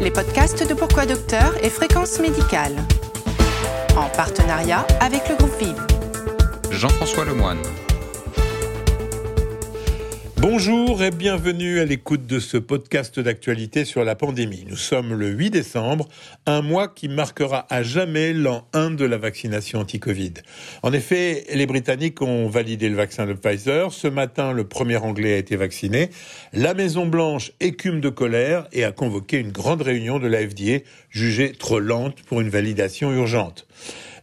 les podcasts de Pourquoi Docteur et Fréquence Médicale. En partenariat avec le groupe Vive. Jean-François Lemoine. Bonjour et bienvenue à l'écoute de ce podcast d'actualité sur la pandémie. Nous sommes le 8 décembre, un mois qui marquera à jamais l'an 1 de la vaccination anti-Covid. En effet, les Britanniques ont validé le vaccin de Pfizer. Ce matin, le premier Anglais a été vacciné. La Maison-Blanche écume de colère et a convoqué une grande réunion de la FDA jugée trop lente pour une validation urgente.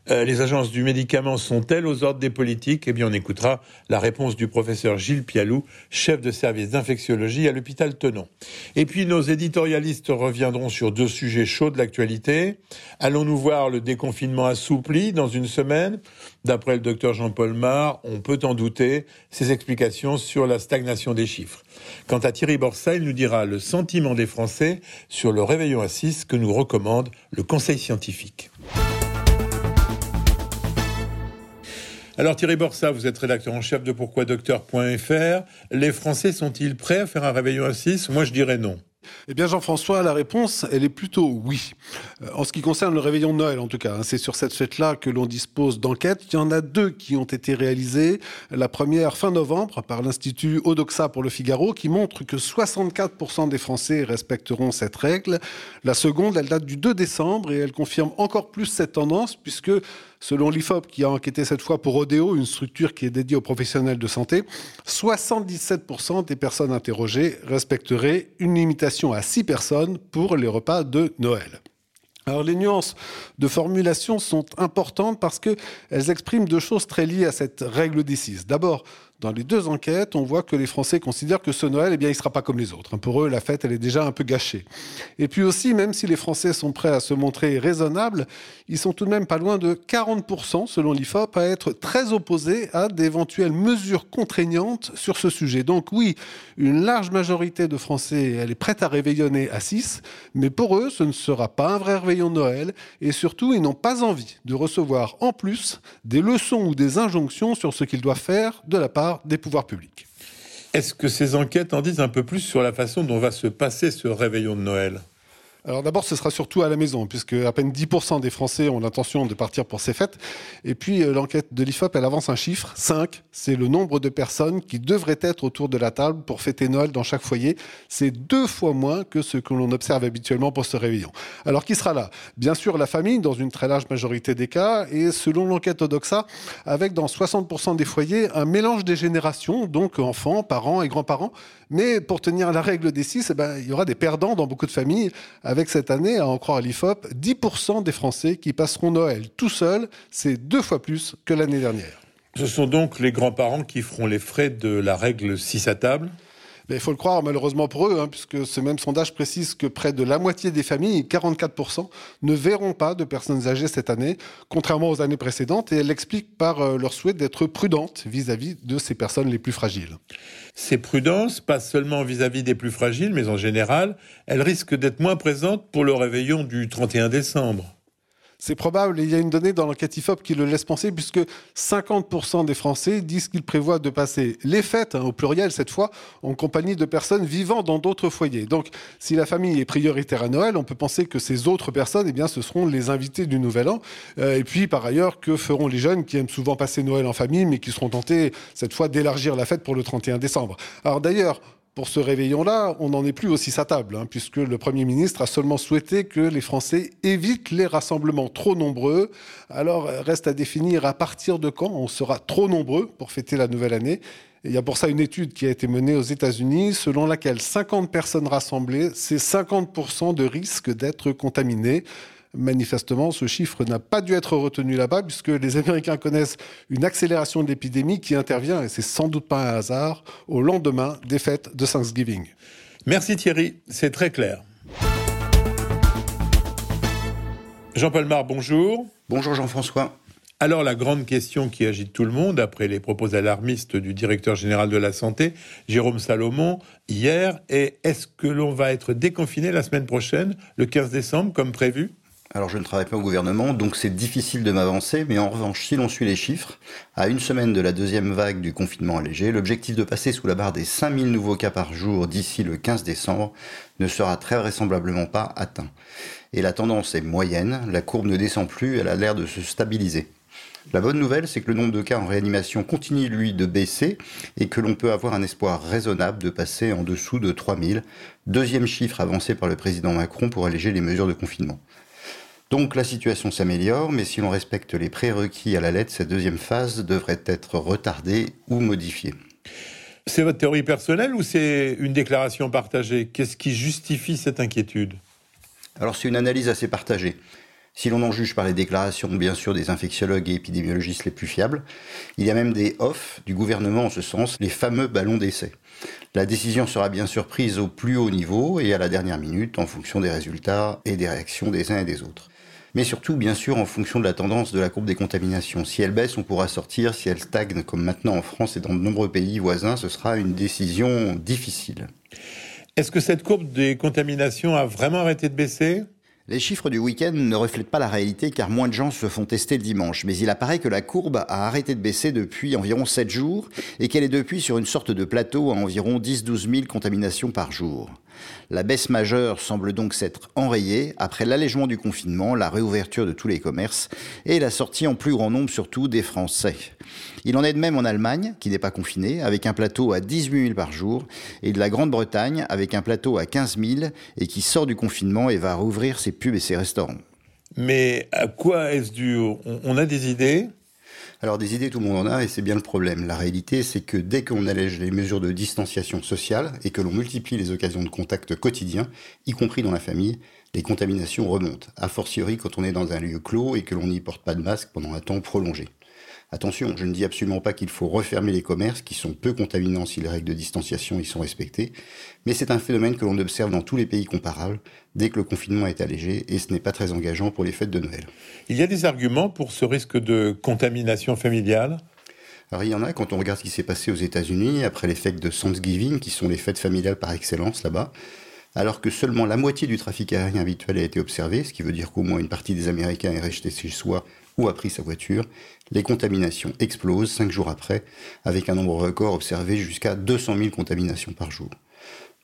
Euh, les agences du médicament sont-elles aux ordres des politiques? Eh bien, on écoutera la réponse du professeur Gilles Pialou, chef de service d'infectiologie à l'hôpital Tenon. Et puis, nos éditorialistes reviendront sur deux sujets chauds de l'actualité. Allons-nous voir le déconfinement assoupli dans une semaine? D'après le docteur Jean-Paul Mar, on peut en douter, ses explications sur la stagnation des chiffres. Quant à Thierry Borsa, il nous dira le sentiment des Français sur le réveillon à 6 que nous recommande le Conseil scientifique. Alors Thierry Borsa, vous êtes rédacteur en chef de pourquoidocteur.fr. Les Français sont-ils prêts à faire un réveillon à 6 Moi je dirais non. Eh bien, Jean-François, la réponse, elle est plutôt oui. Euh, en ce qui concerne le réveillon de Noël, en tout cas, hein, c'est sur cette fête-là que l'on dispose d'enquêtes. Il y en a deux qui ont été réalisées. La première, fin novembre, par l'Institut Odoxa pour le Figaro, qui montre que 64% des Français respecteront cette règle. La seconde, elle date du 2 décembre et elle confirme encore plus cette tendance, puisque Selon l'IFOP, qui a enquêté cette fois pour Odeo, une structure qui est dédiée aux professionnels de santé, 77% des personnes interrogées respecteraient une limitation à 6 personnes pour les repas de Noël. Alors les nuances de formulation sont importantes parce qu'elles expriment deux choses très liées à cette règle des 6. D'abord, dans les deux enquêtes, on voit que les Français considèrent que ce Noël, eh bien, il ne sera pas comme les autres. Pour eux, la fête, elle est déjà un peu gâchée. Et puis aussi, même si les Français sont prêts à se montrer raisonnables, ils sont tout de même pas loin de 40%, selon l'IFOP, à être très opposés à d'éventuelles mesures contraignantes sur ce sujet. Donc oui, une large majorité de Français, elle est prête à réveillonner à 6, mais pour eux, ce ne sera pas un vrai réveillon de Noël. Et surtout, ils n'ont pas envie de recevoir en plus des leçons ou des injonctions sur ce qu'ils doivent faire de la part des pouvoirs publics. Est-ce que ces enquêtes en disent un peu plus sur la façon dont va se passer ce réveillon de Noël? Alors d'abord, ce sera surtout à la maison, puisque à peine 10% des Français ont l'intention de partir pour ces fêtes. Et puis euh, l'enquête de l'IFOP, elle avance un chiffre, 5. C'est le nombre de personnes qui devraient être autour de la table pour fêter Noël dans chaque foyer. C'est deux fois moins que ce que l'on observe habituellement pour ce réveillon. Alors qui sera là? Bien sûr la famille, dans une très large majorité des cas, et selon l'enquête Odoxa, avec dans 60% des foyers un mélange des générations, donc enfants, parents et grands-parents. Mais pour tenir la règle des 6, eh ben, il y aura des perdants dans beaucoup de familles cette année, à en croire l'IFOP, 10% des Français qui passeront Noël tout seuls. C'est deux fois plus que l'année dernière. Ce sont donc les grands-parents qui feront les frais de la règle 6 à table il faut le croire malheureusement pour eux, hein, puisque ce même sondage précise que près de la moitié des familles, 44%, ne verront pas de personnes âgées cette année, contrairement aux années précédentes, et elles l'expliquent par euh, leur souhait d'être prudentes vis-à-vis de ces personnes les plus fragiles. Ces prudences, pas seulement vis-à-vis des plus fragiles, mais en général, elles risquent d'être moins présentes pour le réveillon du 31 décembre. C'est probable, et il y a une donnée dans l'enquête IFOP qui le laisse penser, puisque 50% des Français disent qu'ils prévoient de passer les fêtes, hein, au pluriel cette fois, en compagnie de personnes vivant dans d'autres foyers. Donc, si la famille est prioritaire à Noël, on peut penser que ces autres personnes, eh bien, ce seront les invités du Nouvel An. Euh, et puis, par ailleurs, que feront les jeunes qui aiment souvent passer Noël en famille, mais qui seront tentés, cette fois, d'élargir la fête pour le 31 décembre? Alors d'ailleurs, pour ce réveillon-là, on n'en est plus aussi sa table, hein, puisque le Premier ministre a seulement souhaité que les Français évitent les rassemblements trop nombreux. Alors, reste à définir à partir de quand on sera trop nombreux pour fêter la nouvelle année. il y a pour ça une étude qui a été menée aux États-Unis, selon laquelle 50 personnes rassemblées, c'est 50% de risque d'être contaminées. Manifestement, ce chiffre n'a pas dû être retenu là-bas, puisque les Américains connaissent une accélération de l'épidémie qui intervient, et c'est sans doute pas un hasard, au lendemain des fêtes de Thanksgiving. Merci Thierry, c'est très clair. Jean-Paul Mar, bonjour. Bonjour Jean-François. Alors la grande question qui agite tout le monde, après les propos alarmistes du directeur général de la santé, Jérôme Salomon, hier, est est-ce que l'on va être déconfiné la semaine prochaine, le 15 décembre, comme prévu? Alors je ne travaille pas au gouvernement, donc c'est difficile de m'avancer, mais en revanche, si l'on suit les chiffres, à une semaine de la deuxième vague du confinement allégé, l'objectif de passer sous la barre des 5000 nouveaux cas par jour d'ici le 15 décembre ne sera très vraisemblablement pas atteint. Et la tendance est moyenne, la courbe ne descend plus, elle a l'air de se stabiliser. La bonne nouvelle, c'est que le nombre de cas en réanimation continue, lui, de baisser et que l'on peut avoir un espoir raisonnable de passer en dessous de 3000, deuxième chiffre avancé par le président Macron pour alléger les mesures de confinement. Donc la situation s'améliore, mais si l'on respecte les prérequis à la lettre, cette deuxième phase devrait être retardée ou modifiée. C'est votre théorie personnelle ou c'est une déclaration partagée? Qu'est-ce qui justifie cette inquiétude? Alors c'est une analyse assez partagée. Si l'on en juge par les déclarations, bien sûr, des infectiologues et épidémiologistes les plus fiables, il y a même des off du gouvernement en ce sens, les fameux ballons d'essai. La décision sera bien sûr prise au plus haut niveau et à la dernière minute en fonction des résultats et des réactions des uns et des autres mais surtout, bien sûr, en fonction de la tendance de la courbe des contaminations. Si elle baisse, on pourra sortir. Si elle stagne, comme maintenant en France et dans de nombreux pays voisins, ce sera une décision difficile. Est-ce que cette courbe des contaminations a vraiment arrêté de baisser? Les chiffres du week-end ne reflètent pas la réalité car moins de gens se font tester le dimanche, mais il apparaît que la courbe a arrêté de baisser depuis environ 7 jours et qu'elle est depuis sur une sorte de plateau à environ 10-12 000 contaminations par jour. La baisse majeure semble donc s'être enrayée après l'allègement du confinement, la réouverture de tous les commerces et la sortie en plus grand nombre surtout des Français. Il en est de même en Allemagne, qui n'est pas confinée, avec un plateau à 18 000 par jour, et de la Grande-Bretagne, avec un plateau à 15 000 et qui sort du confinement et va rouvrir ses pubs et ses restaurants. Mais à quoi est-ce dû? On a des idées alors des idées, tout le monde en a et c'est bien le problème. La réalité, c'est que dès qu'on allège les mesures de distanciation sociale et que l'on multiplie les occasions de contact quotidien, y compris dans la famille, les contaminations remontent. A fortiori quand on est dans un lieu clos et que l'on n'y porte pas de masque pendant un temps prolongé. Attention, je ne dis absolument pas qu'il faut refermer les commerces qui sont peu contaminants si les règles de distanciation y sont respectées, mais c'est un phénomène que l'on observe dans tous les pays comparables dès que le confinement est allégé et ce n'est pas très engageant pour les fêtes de Noël. Il y a des arguments pour ce risque de contamination familiale? Alors il y en a quand on regarde ce qui s'est passé aux États-Unis après les fêtes de Thanksgiving, qui sont les fêtes familiales par excellence là-bas alors que seulement la moitié du trafic aérien habituel a été observé, ce qui veut dire qu'au moins une partie des Américains est restée chez soi ou a pris sa voiture, les contaminations explosent cinq jours après, avec un nombre record observé jusqu'à 200 000 contaminations par jour.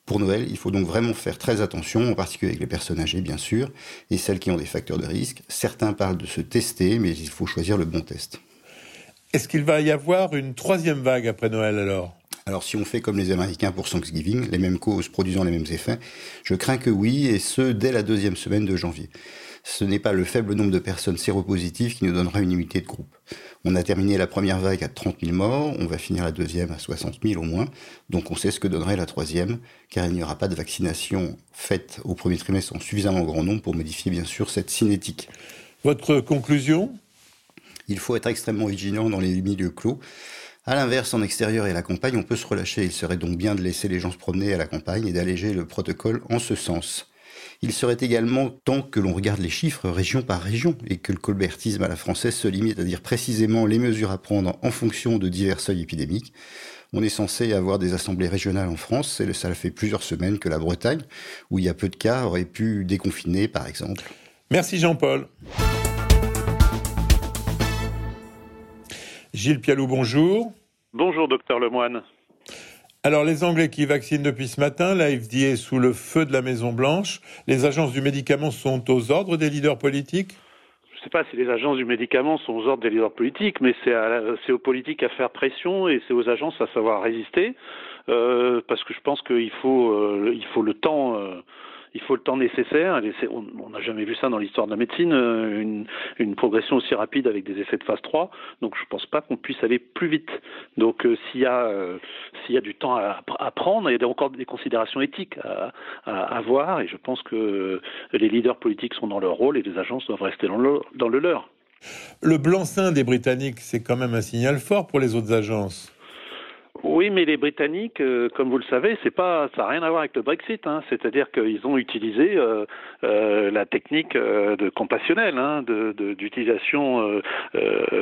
Pour Noël, il faut donc vraiment faire très attention, en particulier avec les personnes âgées bien sûr, et celles qui ont des facteurs de risque. Certains parlent de se tester, mais il faut choisir le bon test. Est-ce qu'il va y avoir une troisième vague après Noël alors? Alors si on fait comme les Américains pour Thanksgiving, les mêmes causes produisant les mêmes effets, je crains que oui, et ce, dès la deuxième semaine de janvier ce n'est pas le faible nombre de personnes séropositives qui nous donnera une unité de groupe. On a terminé la première vague à 30 000 morts, on va finir la deuxième à 60 000 au moins, donc on sait ce que donnerait la troisième, car il n'y aura pas de vaccination faite au premier trimestre en suffisamment grand nombre pour modifier bien sûr cette cinétique. Votre conclusion? Il faut être extrêmement vigilant dans les milieux clos. À l'inverse, en extérieur et à la campagne, on peut se relâcher. Il serait donc bien de laisser les gens se promener à la campagne et d'alléger le protocole en ce sens. Il serait également temps que l'on regarde les chiffres région par région et que le colbertisme à la française se limite à dire précisément les mesures à prendre en fonction de divers seuils épidémiques. On est censé avoir des assemblées régionales en France et ça fait plusieurs semaines que la Bretagne, où il y a peu de cas, aurait pu déconfiner par exemple. Merci Jean-Paul. Gilles Pialou, bonjour. Bonjour docteur Lemoine. Alors, les Anglais qui vaccinent depuis ce matin, la FDA est sous le feu de la Maison-Blanche. Les agences du médicament sont aux ordres des leaders politiques? Je ne sais pas si les agences du médicament sont aux ordres des leaders politiques, mais c'est aux politiques à faire pression et c'est aux agences à savoir résister. Euh, parce que je pense qu'il faut, euh, il faut le temps. Euh, il faut le temps nécessaire. On n'a jamais vu ça dans l'histoire de la médecine, euh, une, progression aussi rapide avec des effets de phase 3. Donc je ne pense pas qu'on puisse aller plus vite. Donc euh, s'il y, euh, s'il y, a du temps à, à, prendre, il y a encore des considérations éthiques à, à, avoir. Et je pense que les leaders politiques sont dans leur rôle et les agences doivent rester dans le, dans le leur. Le blanc-seing des Britanniques, c'est quand même un signal fort pour les autres agences. Oui, mais les Britanniques, euh, comme vous le savez, c'est pas, ça n'a rien à voir avec le Brexit. Hein. C'est-à-dire qu'ils ont utilisé euh, euh, la technique de compassionnelle, hein, d'utilisation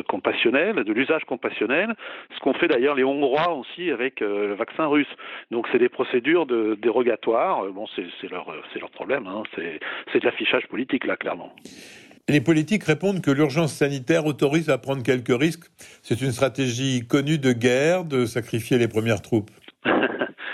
compassionnelle, de l'usage compassionnel, ce qu'ont fait d'ailleurs les Hongrois aussi avec le vaccin russe. Donc c'est des procédures de, dérogatoires. Bon, c'est leur, leur problème. Hein. C'est de l'affichage politique là, clairement. Les politiques répondent que l'urgence sanitaire autorise à prendre quelques risques. C'est une stratégie connue de guerre de sacrifier les premières troupes.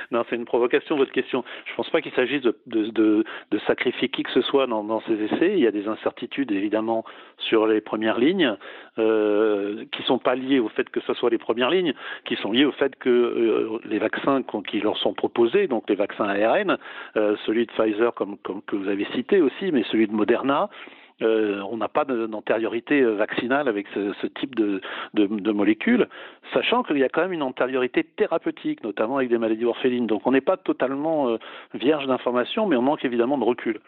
Non, c'est une provocation, votre question. Je ne pense pas qu'il s'agisse de, sacrifier qui que ce soit dans, ces essais. Il y a des incertitudes, évidemment, sur les premières lignes, euh, qui ne sont pas liées au fait que ce soit les premières lignes, qui sont liées au fait que euh, les vaccins qui leur sont proposés, donc les vaccins ARN, euh, celui de Pfizer, comme que vous avez cité aussi, mais celui de Moderna, euh, on n'a pas d'antériorité euh, vaccinale avec ce, type de, de, molécules, sachant qu'il y a quand même une antériorité thérapeutique, notamment avec des maladies orphelines. Donc on n'est pas totalement euh, vierge d'informations, mais on manque évidemment de recul.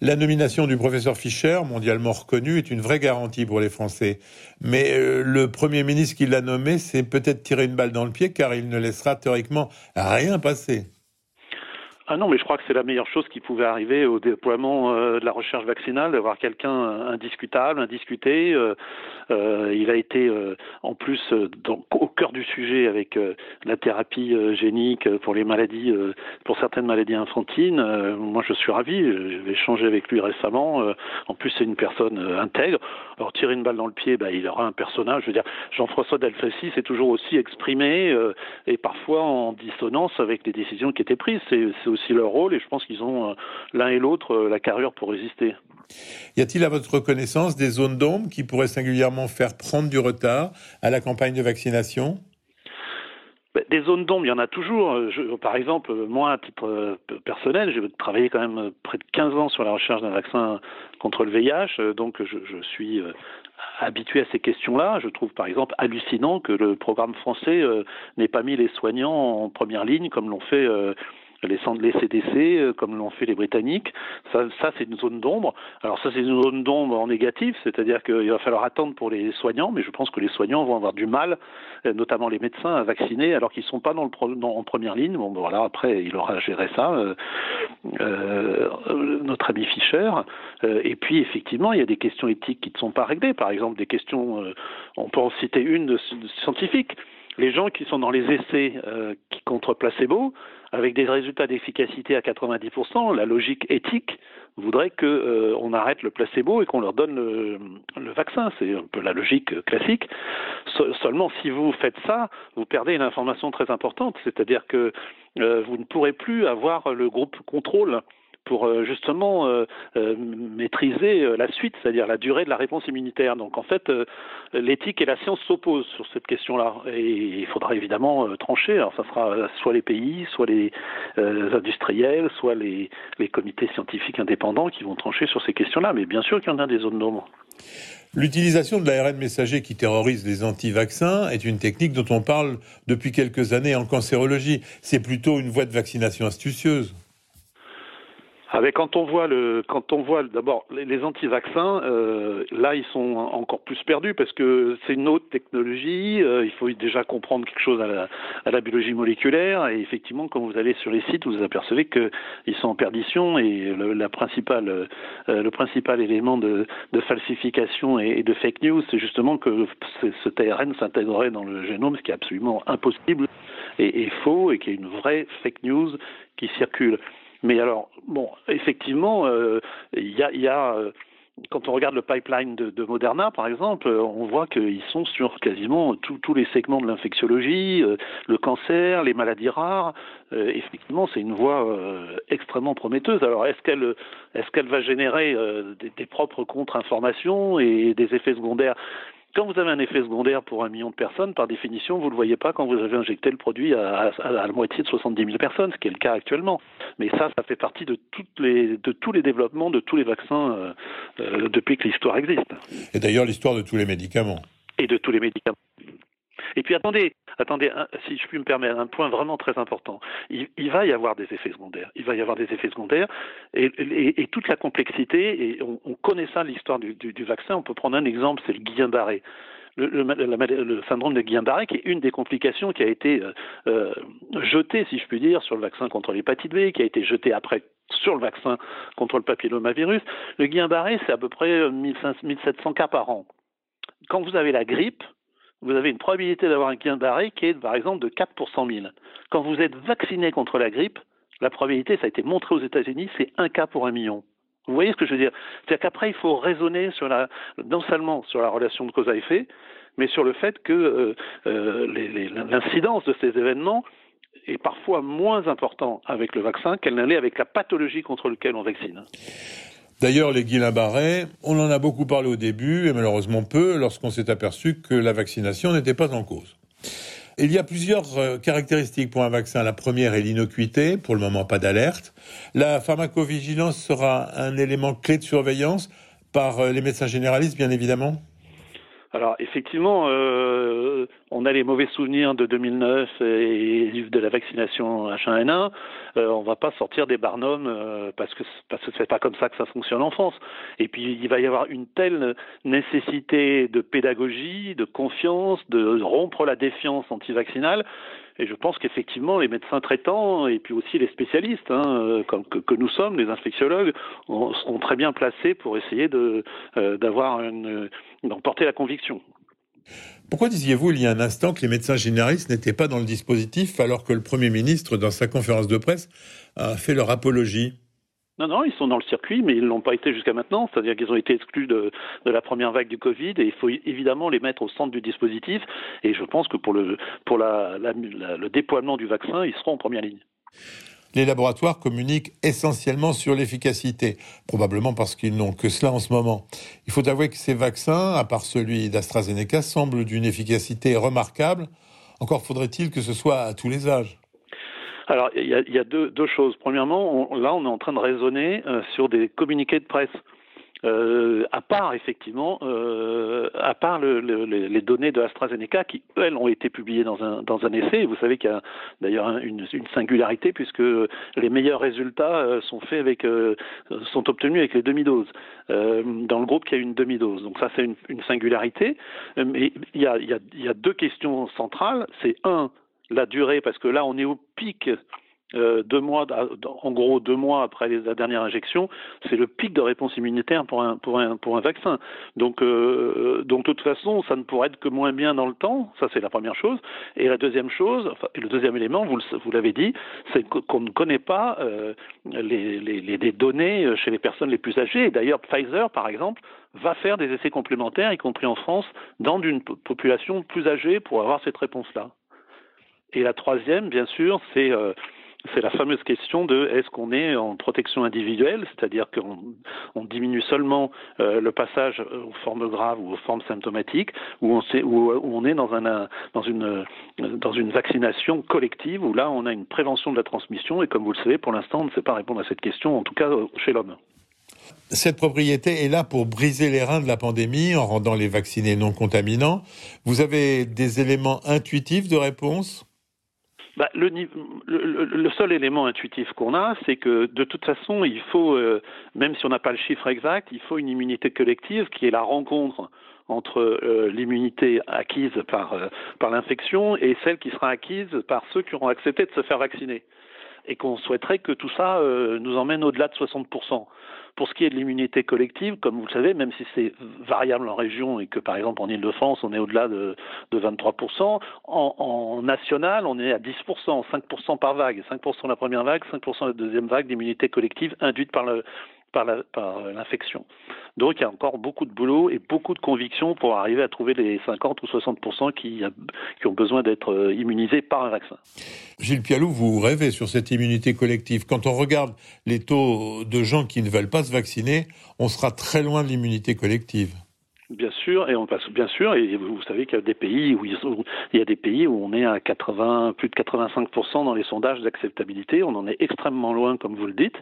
La nomination du professeur Fischer, mondialement reconnu, est une vraie garantie pour les Français. Mais le Premier ministre qui l'a nommé, c'est peut-être tirer une balle dans le pied car il ne laissera théoriquement rien passer. Ah non, mais je crois que c'est la meilleure chose qui pouvait arriver au déploiement euh, de la recherche vaccinale, d'avoir quelqu'un indiscutable, indiscuté. Euh, euh, il a été en plus au cœur du sujet avec la thérapie génique pour les maladies, pour certaines maladies infantines. moi, je suis ravi. J'ai échangé avec lui récemment. en plus, c'est une personne intègre. Alors, tirer une balle dans le pied, bah, il aura un personnage. Je veux dire, Jean-François Delfrécy s'est toujours aussi exprimé et parfois en dissonance avec les décisions qui étaient prises. Aussi leur rôle et je pense qu'ils ont euh, l'un et l'autre euh, la carrure pour résister. Y a-t-il à votre connaissance des zones d'ombre qui pourraient singulièrement faire prendre du retard à la campagne de vaccination? Ben, des zones d'ombre, il y en a toujours. par exemple, moi, à titre euh, personnel, j'ai travaillé quand même près de 15 ans sur la recherche d'un vaccin contre le VIH, donc je, je suis habitué à ces questions-là. Je trouve par exemple hallucinant que le programme français n'ait pas mis les soignants en première ligne comme l'ont fait les les CDC, euh, comme l'ont fait les Britanniques. Ça, c'est une zone d'ombre. Alors ça, c'est une zone d'ombre en négatif, c'est-à-dire qu'il va falloir attendre pour les soignants, mais je pense que les soignants vont avoir du mal, euh, notamment les médecins, à vacciner alors qu'ils ne sont pas dans le en première ligne. Bon, ben voilà, après, il aura géré ça, euh, notre ami Fischer. et puis, effectivement, il y a des questions éthiques qui ne sont pas réglées. Par exemple, des questions, on peut en citer une de scientifique les gens qui sont dans les essais euh, qui contre placebo, avec des résultats d'efficacité à 90%, la logique éthique voudrait qu'on euh, arrête le placebo et qu'on leur donne le, vaccin. C'est un peu la logique classique. seulement, si vous faites ça, vous perdez une information très importante, c'est-à-dire que euh, vous ne pourrez plus avoir le groupe contrôle pour euh, justement euh, euh, maîtriser la suite, c'est-à-dire la durée de la réponse immunitaire. Donc en fait, l'éthique et la science s'opposent sur cette question-là, et il faudra évidemment trancher. Alors ça sera soit les pays, soit les industriels, soit les, les comités scientifiques indépendants qui vont trancher sur ces questions-là. Mais bien sûr qu'il y en a des zones d'ombre. L'utilisation de l'ARN messager qui terrorise les anti-vaccins est une technique dont on parle depuis quelques années en cancérologie. C'est plutôt une voie de vaccination astucieuse. Avec quand on voit le, quand on voit d'abord les, anti-vaccins, euh, là ils sont encore plus perdus parce que c'est une autre technologie. Euh, il faut déjà comprendre quelque chose à la, à la, biologie moléculaire et effectivement quand vous allez sur les sites, vous apercevez qu'ils sont en perdition et le, la principale, euh, le principal élément de, de falsification et, de fake news, c'est justement que cet ARN s'intégrerait dans le génome, ce qui est absolument impossible et, et faux et qui est une vraie fake news qui circule. Mais alors, bon, effectivement, euh, il y a, y a euh, quand on regarde le pipeline de, de Moderna, par exemple, euh, on voit qu'ils sont sur quasiment tous les segments de l'infectiologie, le cancer, les maladies rares. effectivement, c'est une voie extrêmement prometteuse. Alors, est-ce qu'elle est-ce qu'elle va générer des, des, propres contre-informations et des effets secondaires? Quand vous avez un effet secondaire pour un million de personnes, par définition, vous ne le voyez pas quand vous avez injecté le produit à, la moitié de 70 000 personnes, ce qui est le cas actuellement. Mais ça, ça fait partie de, toutes les, de tous les développements, de tous les vaccins euh, euh, depuis que l'histoire existe. Et d'ailleurs, l'histoire de tous les médicaments. Et de tous les médicaments. Et puis attendez, attendez, si je puis me permettre, un point vraiment très important. Il, va y avoir des effets secondaires. Il va y avoir des effets secondaires et, toute la complexité, et on, connaît ça, l'histoire du, vaccin. On peut prendre un exemple, c'est le Guillain-Barré. Le, syndrome de Guillain-Barré, qui est une des complications qui a été euh, euh, jetée, si je puis dire, sur le vaccin contre l'hépatite B, qui a été jetée après sur le vaccin contre le papillomavirus. Le Guillain-Barré, c'est à peu près 1700 cas par an. Quand vous avez la grippe, vous avez une probabilité d'avoir un guillain barré qui est par exemple de 4 pour 100 000. Quand vous êtes vacciné contre la grippe, la probabilité, ça a été montré aux États-Unis, c'est 1 cas pour un million. Vous voyez ce que je veux dire? C'est-à-dire qu'après, il faut raisonner sur non seulement sur la relation de cause à effet, mais sur le fait que euh, euh, l'incidence de ces événements est parfois moins important avec le vaccin qu'elle n'allait avec la pathologie contre laquelle on vaccine. D'ailleurs, les Guillain-Barré, on en a beaucoup parlé au début et malheureusement peu lorsqu'on s'est aperçu que la vaccination n'était pas en cause. Il y a plusieurs euh, caractéristiques pour un vaccin. La première est l'innocuité, pour le moment pas d'alerte. La pharmacovigilance sera un élément clé de surveillance par euh, les médecins généralistes, bien évidemment alors effectivement, euh, on a les mauvais souvenirs de 2009 et de la vaccination H1N1. Euh, on va pas sortir des barnums euh, parce que parce que c'est pas comme ça que ça fonctionne en France. Et puis il va y avoir une telle nécessité de pédagogie, de confiance, de rompre la défiance antivaccinale et je pense qu'effectivement, les médecins traitants et puis aussi les spécialistes, hein, comme que, nous sommes, les infectiologues, sont très bien placés pour essayer de euh, d'avoir d'emporter la conviction. Pourquoi disiez-vous il y a un instant que les médecins généralistes n'étaient pas dans le dispositif alors que le Premier ministre, dans sa conférence de presse, a fait leur apologie? Non, non, ils sont dans le circuit, mais ils ne l'ont pas été jusqu'à maintenant. C'est-à-dire qu'ils ont été exclus de, la première vague du Covid et il faut évidemment les mettre au centre du dispositif. Et je pense que pour le, pour le déploiement du vaccin, ils seront en première ligne. Les laboratoires communiquent essentiellement sur l'efficacité, probablement parce qu'ils n'ont que cela en ce moment. Il faut avouer que ces vaccins, à part celui d'AstraZeneca, semblent d'une efficacité remarquable. Encore faudrait-il que ce soit à tous les âges. Alors, il y a, deux, choses. Premièrement, là, on est en train de raisonner euh, sur des communiqués de presse. Euh, à part effectivement, euh, à part le, les données de AstraZeneca qui elles ont été publiées dans un dans un essai. vous savez qu'il y a d'ailleurs une, une, singularité puisque les meilleurs résultats sont faits avec sont obtenus avec les demi-doses dans le groupe qui a une demi-dose. Donc ça c'est une, une, singularité. Mais il y a, il y, a, il y a deux questions centrales. C'est un la durée, parce que là, on est au pic euh, deux mois, en gros deux mois après la dernière injection, c'est le pic de réponse immunitaire pour un, vaccin. Donc, euh, donc de toute façon, ça ne pourrait être que moins bien dans le temps. Ça, c'est la première chose. Et la deuxième chose, enfin, le deuxième élément, vous, l'avez dit, c'est qu'on ne connaît pas euh, les, les, données chez les personnes les plus âgées. D'ailleurs, Pfizer, par exemple, va faire des essais complémentaires, y compris en France, dans une population plus âgée pour avoir cette réponse-là. Et la troisième, bien sûr, c'est euh, c'est la fameuse question de est-ce qu'on est en protection individuelle, c'est-à-dire qu'on on diminue seulement euh, le passage aux formes graves ou aux formes symptomatiques, ou on, est dans une vaccination collective, où là on a une prévention de la transmission, et comme vous le savez, pour l'instant on ne sait pas répondre à cette question, en tout cas euh, chez l'homme. Cette propriété est là pour briser les reins de la pandémie en rendant les vaccinés non contaminants. Vous avez des éléments intuitifs de réponse? Bah, le, le, le, seul élément intuitif qu'on a, c'est que de toute façon, il faut, euh, même si on n'a pas le chiffre exact, il faut une immunité collective qui est la rencontre entre euh, l'immunité acquise par, euh, par l'infection et celle qui sera acquise par ceux qui auront accepté de se faire vacciner. Et qu'on souhaiterait que tout ça nous emmène au-delà de 60%. Pour ce qui est de l'immunité collective, comme vous le savez, même si c'est variable en région et que par exemple en Ile-de-France on est au-delà de, de 23%, en, en, national on est à 10%, 5% par vague, 5% la première vague, 5% la deuxième vague d'immunité collective induite par le, par l'infection. Donc il y a encore beaucoup de boulot et beaucoup de conviction pour arriver à trouver les 50 ou 60 qui, qui ont besoin d'être euh, immunisés par un vaccin. Gilles Pialou, vous rêvez sur cette immunité collective. Quand on regarde les taux de gens qui ne veulent pas se vacciner, on sera très loin de l'immunité collective. Bien sûr, et on passe bien sûr, et vous savez qu'il y a des pays où il y a des pays où on est à 80, plus de 85% dans les sondages d'acceptabilité. On en est extrêmement loin, comme vous le dites,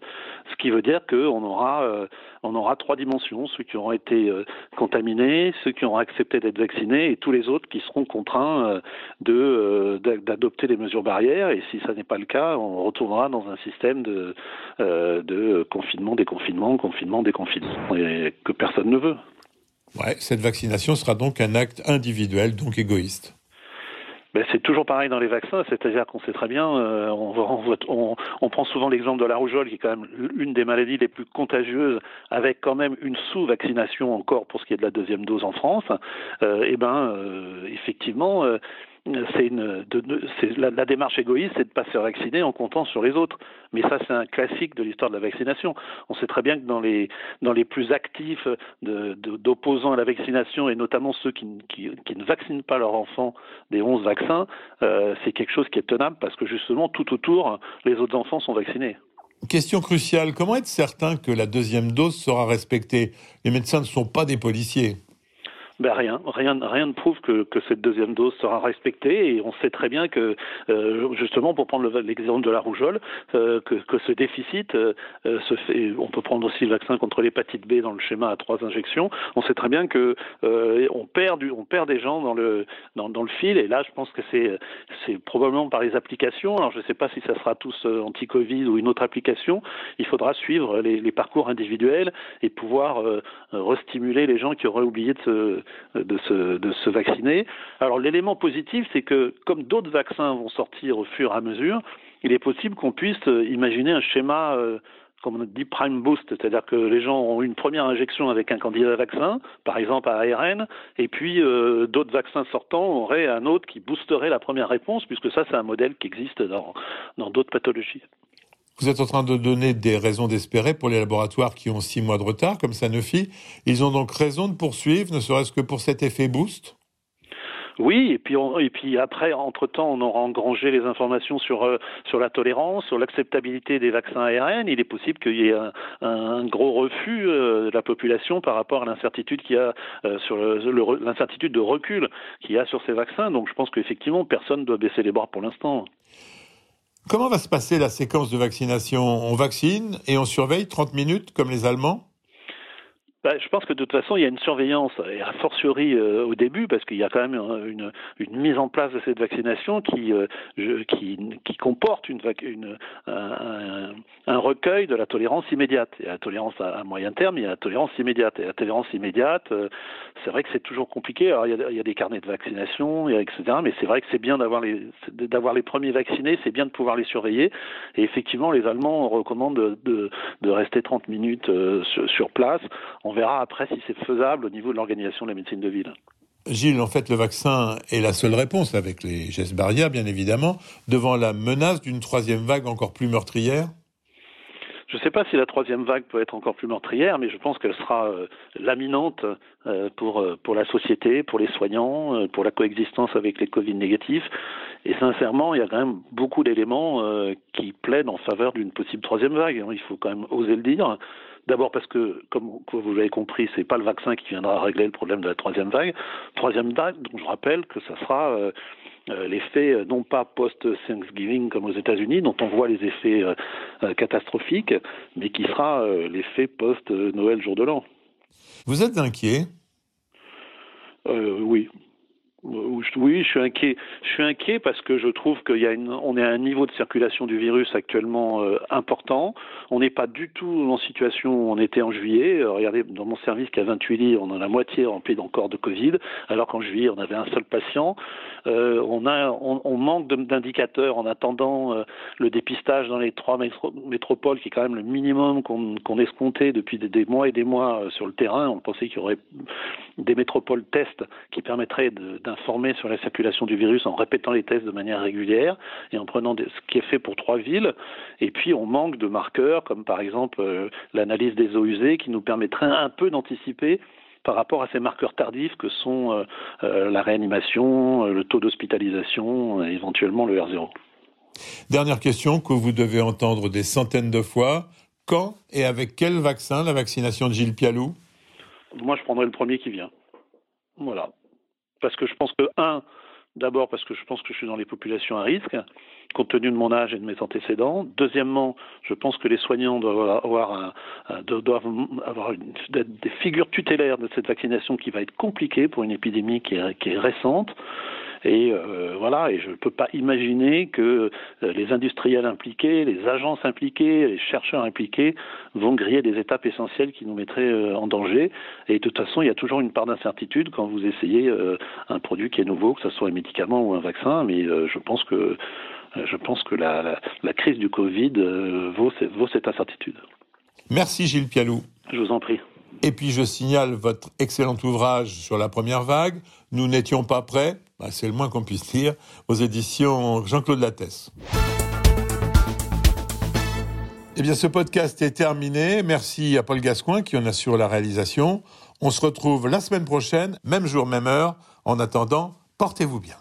ce qui veut dire qu'on aura, euh, on aura trois dimensions ceux qui auront été euh, contaminés, ceux qui auront accepté d'être vaccinés, et tous les autres qui seront contraints euh, de d'adopter des mesures barrières. Et si ça n'est pas le cas, on retournera dans un système de confinement, déconfinement, confinement, déconfinement, que personne ne veut. Ouais, cette vaccination sera donc un acte individuel, donc égoïste. Ben, c'est toujours pareil dans les vaccins, c'est-à-dire qu'on sait très bien, euh, on, prend souvent l'exemple de la rougeole, qui est quand même une des maladies les plus contagieuses, avec quand même une sous-vaccination encore pour ce qui est de la deuxième dose en France. Euh, et eh ben, euh, effectivement, c'est la, démarche égoïste, c'est de pas se vacciner en comptant sur les autres. Mais ça, c'est un classique de l'histoire de la vaccination. On sait très bien que dans les plus actifs d'opposants à la vaccination et notamment ceux qui, qui, ne vaccinent pas leurs enfants des 11 vaccins, euh, c'est quelque chose qui est tenable parce que justement tout autour, les autres enfants sont vaccinés. Question cruciale, comment être certain que la deuxième dose sera respectée? Les médecins ne sont pas des policiers. Ben rien, rien, rien ne prouve que, que, cette deuxième dose sera respectée et on sait très bien que euh, justement pour prendre l'exemple de la rougeole, euh, que, que, ce déficit euh, se fait. On peut prendre aussi le vaccin contre l'hépatite B dans le schéma à trois injections. On sait très bien que on perd du, on perd des gens dans le dans, le fil et là je pense que c'est c'est probablement par les applications. Alors je ne sais pas si ça sera tous anti-Covid ou une autre application. Il faudra suivre les, les parcours individuels et pouvoir restimuler les gens qui auraient oublié de se de se, de se vacciner. Alors l'élément positif, c'est que comme d'autres vaccins vont sortir au fur et à mesure, il est possible qu'on puisse imaginer un schéma euh, comme on dit prime boost, c'est-à-dire que les gens ont une première injection avec un candidat vaccin, par exemple à ARN, et puis euh, d'autres vaccins sortants auraient un autre qui boosterait la première réponse, puisque ça c'est un modèle qui existe dans d'autres pathologies. Vous êtes en train de donner des raisons d'espérer pour les laboratoires qui ont six mois de retard, comme Sanofi. Ils ont donc raison de poursuivre, ne serait-ce que pour cet effet boost? Oui, et puis, après, entre-temps, on aura engrangé les informations sur, euh, la tolérance, sur l'acceptabilité des vaccins ARN. Il est possible qu'il y ait un, gros refus euh, de la population par rapport à l'incertitude qu'il a euh, sur l'incertitude de recul qu'il y a sur ces vaccins. Donc je pense qu'effectivement, personne ne doit baisser les bras pour l'instant. Comment va se passer la séquence de vaccination? On vaccine et on surveille 30 minutes comme les Allemands? Bah, je pense que de toute façon, il y a une surveillance, et a fortiori euh, au début, parce qu'il y a quand même une, une, mise en place de cette vaccination qui, euh, qui, qui, comporte une, une un, un, recueil de la tolérance immédiate. Il y a la tolérance à, moyen terme, il y a la tolérance immédiate. Et la tolérance immédiate, euh, c'est vrai que c'est toujours compliqué. Alors, il y, a, il y, a, des carnets de vaccination, etc. Mais c'est vrai que c'est bien d'avoir les, d'avoir les premiers vaccinés, c'est bien de pouvoir les surveiller. Et effectivement, les Allemands recommandent de, de, de rester 30 minutes sur, sur place. On verra après si c'est faisable au niveau de l'organisation de la médecine de ville. Gilles, en fait, le vaccin est la seule réponse, avec les gestes barrières, bien évidemment, devant la menace d'une troisième vague encore plus meurtrière je ne sais pas si la troisième vague peut être encore plus meurtrière, mais je pense qu'elle sera euh, laminante euh, pour, euh, pour la société, pour les soignants, pour la coexistence avec les Covid négatifs. Et sincèrement, il y a quand même beaucoup d'éléments qui plaident en faveur d'une possible troisième vague. Il faut quand même oser le dire. D'abord parce que, comme vous l'avez compris, c'est pas le vaccin qui viendra régler le problème de la troisième vague. Troisième vague, donc je rappelle que ça sera euh, euh, l'effet euh, non pas post-Thanksgiving comme aux États-Unis, dont on voit les effets catastrophiques, mais qui sera l'effet post-Noël jour de l'an. Vous êtes inquiet? Oui. Oui, je suis inquiet. Je suis inquiet parce que je trouve qu'il y a une, on est à un niveau de circulation du virus actuellement euh, important. On n'est pas du tout en situation où on était en juillet. Euh, regardez, dans mon service qui a 28 lits, on en a la moitié rempli d'encore de Covid, alors qu'en juillet on avait un seul patient. Euh, on a, on, manque d'indicateurs en attendant le dépistage dans les trois métropoles, qui est quand même le minimum qu'on escomptait depuis des, des, mois et des mois sur le terrain. On pensait qu'il y aurait des métropoles tests qui permettraient d'un informer sur la circulation du virus en répétant les tests de manière régulière et en prenant ce qui est fait pour trois villes. Et puis on manque de marqueurs comme par exemple euh, l'analyse des eaux usées qui nous permettrait un peu d'anticiper par rapport à ces marqueurs tardifs que sont euh, euh, la réanimation, le taux d'hospitalisation, et éventuellement le R0. Dernière question que vous devez entendre des centaines de fois. Quand et avec quel vaccin la vaccination de Gilles Pialou? Moi, je prendrai le premier qui vient. Voilà parce que je pense que, un, d'abord parce que je pense que je suis dans les populations à risque, compte tenu de mon âge et de mes antécédents. Deuxièmement, je pense que les soignants doivent avoir, doivent avoir des figures tutélaires de cette vaccination qui va être compliquée pour une épidémie qui est récente. Et euh, voilà, et je ne peux pas imaginer que euh, les industriels impliqués, les agences impliquées, les chercheurs impliqués vont griller des étapes essentielles qui nous mettraient euh, en danger. Et de toute façon, il y a toujours une part d'incertitude quand vous essayez un produit qui est nouveau, que ce soit un médicament ou un vaccin. Mais je pense que je pense que la, la, crise du Covid vaut, vaut cette incertitude. Merci Gilles Pialou. Je vous en prie. Et puis je signale votre excellent ouvrage sur la première vague. Nous n'étions pas prêts bah, c'est le moins qu'on puisse dire, aux éditions Jean-Claude Lattès. Eh bien, ce podcast est terminé. Merci à Paul Gascoin qui en assure la réalisation. On se retrouve la semaine prochaine, même jour, même heure. En attendant, portez-vous bien.